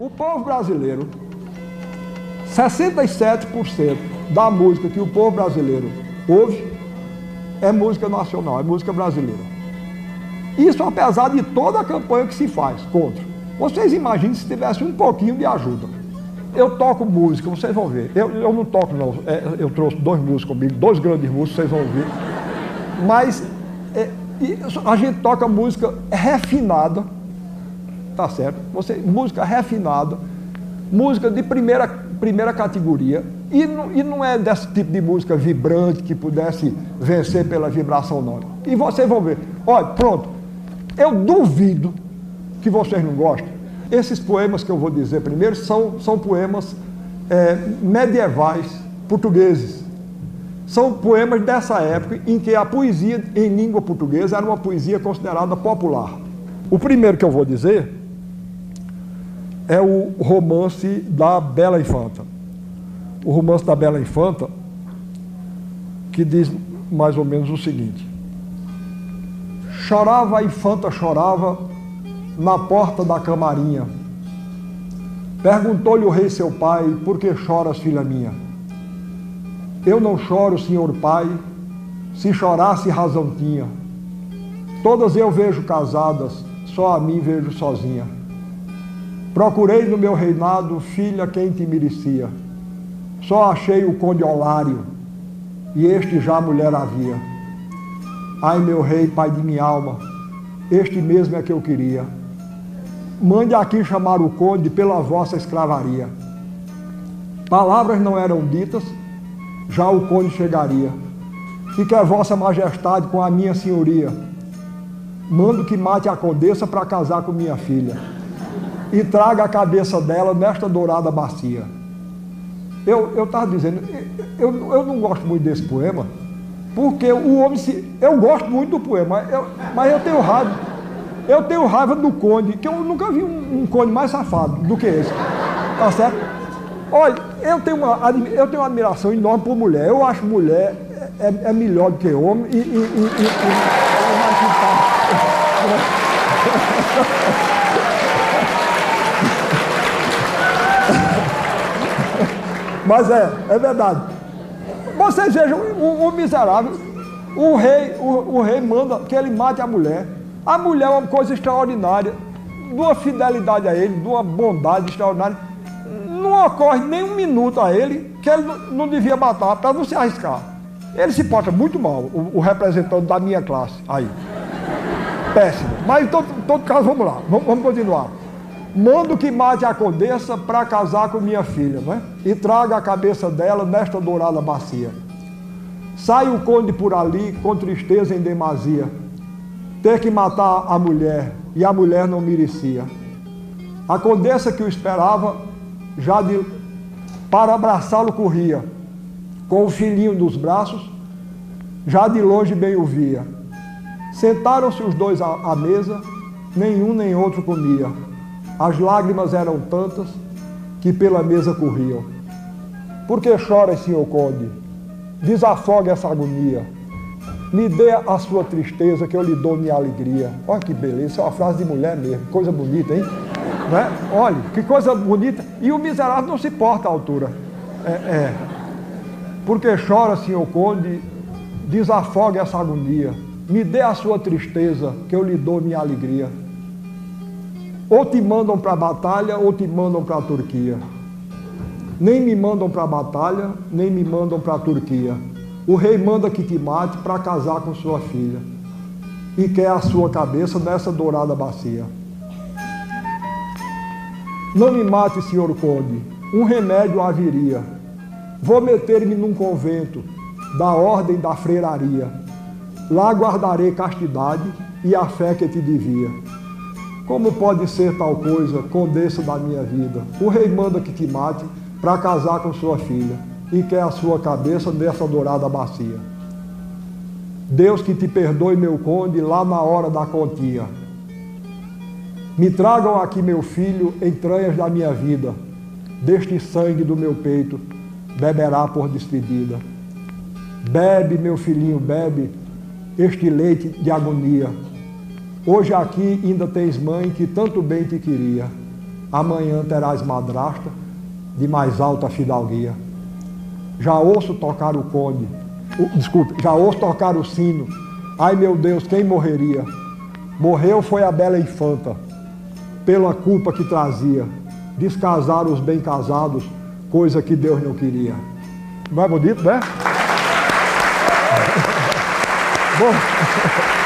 O povo brasileiro, 67% da música que o povo brasileiro ouve é música nacional, é música brasileira. Isso apesar de toda a campanha que se faz contra. Vocês imaginem se tivesse um pouquinho de ajuda. Eu toco música, vocês vão ver. Eu, eu não toco, não. É, eu trouxe dois músicos comigo, dois grandes músicos, vocês vão ouvir. Mas é, a gente toca música refinada, tá certo? Você, música refinada, música de primeira, primeira categoria, e não, e não é desse tipo de música vibrante que pudesse vencer pela vibração, não. E vocês vão ver. Olha, pronto. Eu duvido que vocês não gostem. Esses poemas que eu vou dizer primeiro são, são poemas é, medievais portugueses. São poemas dessa época em que a poesia em língua portuguesa era uma poesia considerada popular. O primeiro que eu vou dizer é o romance da Bela Infanta. O romance da Bela Infanta, que diz mais ou menos o seguinte: Chorava a infanta, chorava na porta da camarinha. Perguntou-lhe o rei seu pai: Por que choras, filha minha? Eu não choro, senhor pai, se chorasse razão tinha. Todas eu vejo casadas, só a mim vejo sozinha. Procurei no meu reinado filha quem te merecia. Só achei o conde Olário, e este já mulher havia. Ai, meu rei, pai de minha alma, este mesmo é que eu queria. Mande aqui chamar o conde pela vossa escravaria. Palavras não eram ditas, já o conde chegaria. E que a vossa majestade com a minha senhoria. Mando que mate a condessa para casar com minha filha. E traga a cabeça dela nesta dourada bacia. Eu estava dizendo, eu, eu não gosto muito desse poema, porque o homem se. Eu gosto muito do poema, eu, mas eu tenho raiva. Eu tenho raiva do conde, que eu nunca vi um, um conde mais safado do que esse. Tá certo? Olha, eu tenho, uma, eu tenho uma admiração enorme por mulher. Eu acho mulher é, é melhor do que homem e, e, e, e, e mais Mas é, é verdade. Vocês vejam, o, miserável, o rei, o, o rei manda que ele mate a mulher. A mulher é uma coisa extraordinária, de uma fidelidade a ele, de uma bondade extraordinária não ocorre nem um minuto a ele que ele não devia matar para não se arriscar. Ele se porta muito mal, o, o, representante da minha classe aí. Péssimo. Mas em todo, todo caso, vamos lá, vamos, vamos continuar. Mando que mate a condessa para casar com minha filha, não é? E traga a cabeça dela nesta dourada bacia. Sai o conde por ali com tristeza em demasia. Ter que matar a mulher e a mulher não merecia. A condessa que o esperava já de, para abraçá-lo corria, com o filhinho nos braços, já de longe bem o via. Sentaram-se os dois à mesa, nenhum nem outro comia. As lágrimas eram tantas que pela mesa corriam. Por que choras, senhor conde? Desafogue essa agonia. Me dê a sua tristeza que eu lhe dou minha alegria. Olha que beleza, isso é uma frase de mulher mesmo, coisa bonita, hein? Né? Olha, que coisa bonita. E o miserável não se porta à altura. É, é. Porque chora, senhor conde, desafogue essa agonia. Me dê a sua tristeza, que eu lhe dou minha alegria. Ou te mandam para a batalha, ou te mandam para a Turquia. Nem me mandam para a batalha, nem me mandam para a Turquia. O rei manda que te mate para casar com sua filha. E quer a sua cabeça nessa dourada bacia. Não me mate, senhor conde, um remédio haveria. Vou meter-me num convento da ordem da freiraria. Lá guardarei castidade e a fé que te devia. Como pode ser tal coisa, condessa da minha vida? O rei manda que te mate para casar com sua filha e quer a sua cabeça nessa dourada bacia. Deus que te perdoe, meu conde, lá na hora da continha me tragam aqui meu filho, entranhas da minha vida, deste sangue do meu peito, beberá por despedida. Bebe, meu filhinho, bebe este leite de agonia. Hoje aqui ainda tens mãe que tanto bem te queria. amanhã terás madrasta de mais alta fidalguia. Já ouço tocar o conde, desculpe, já ouço tocar o sino. Ai meu Deus, quem morreria? Morreu foi a bela infanta, pela culpa que trazia. Descasar os bem casados, coisa que Deus não queria. Não é bonito, né? Bom.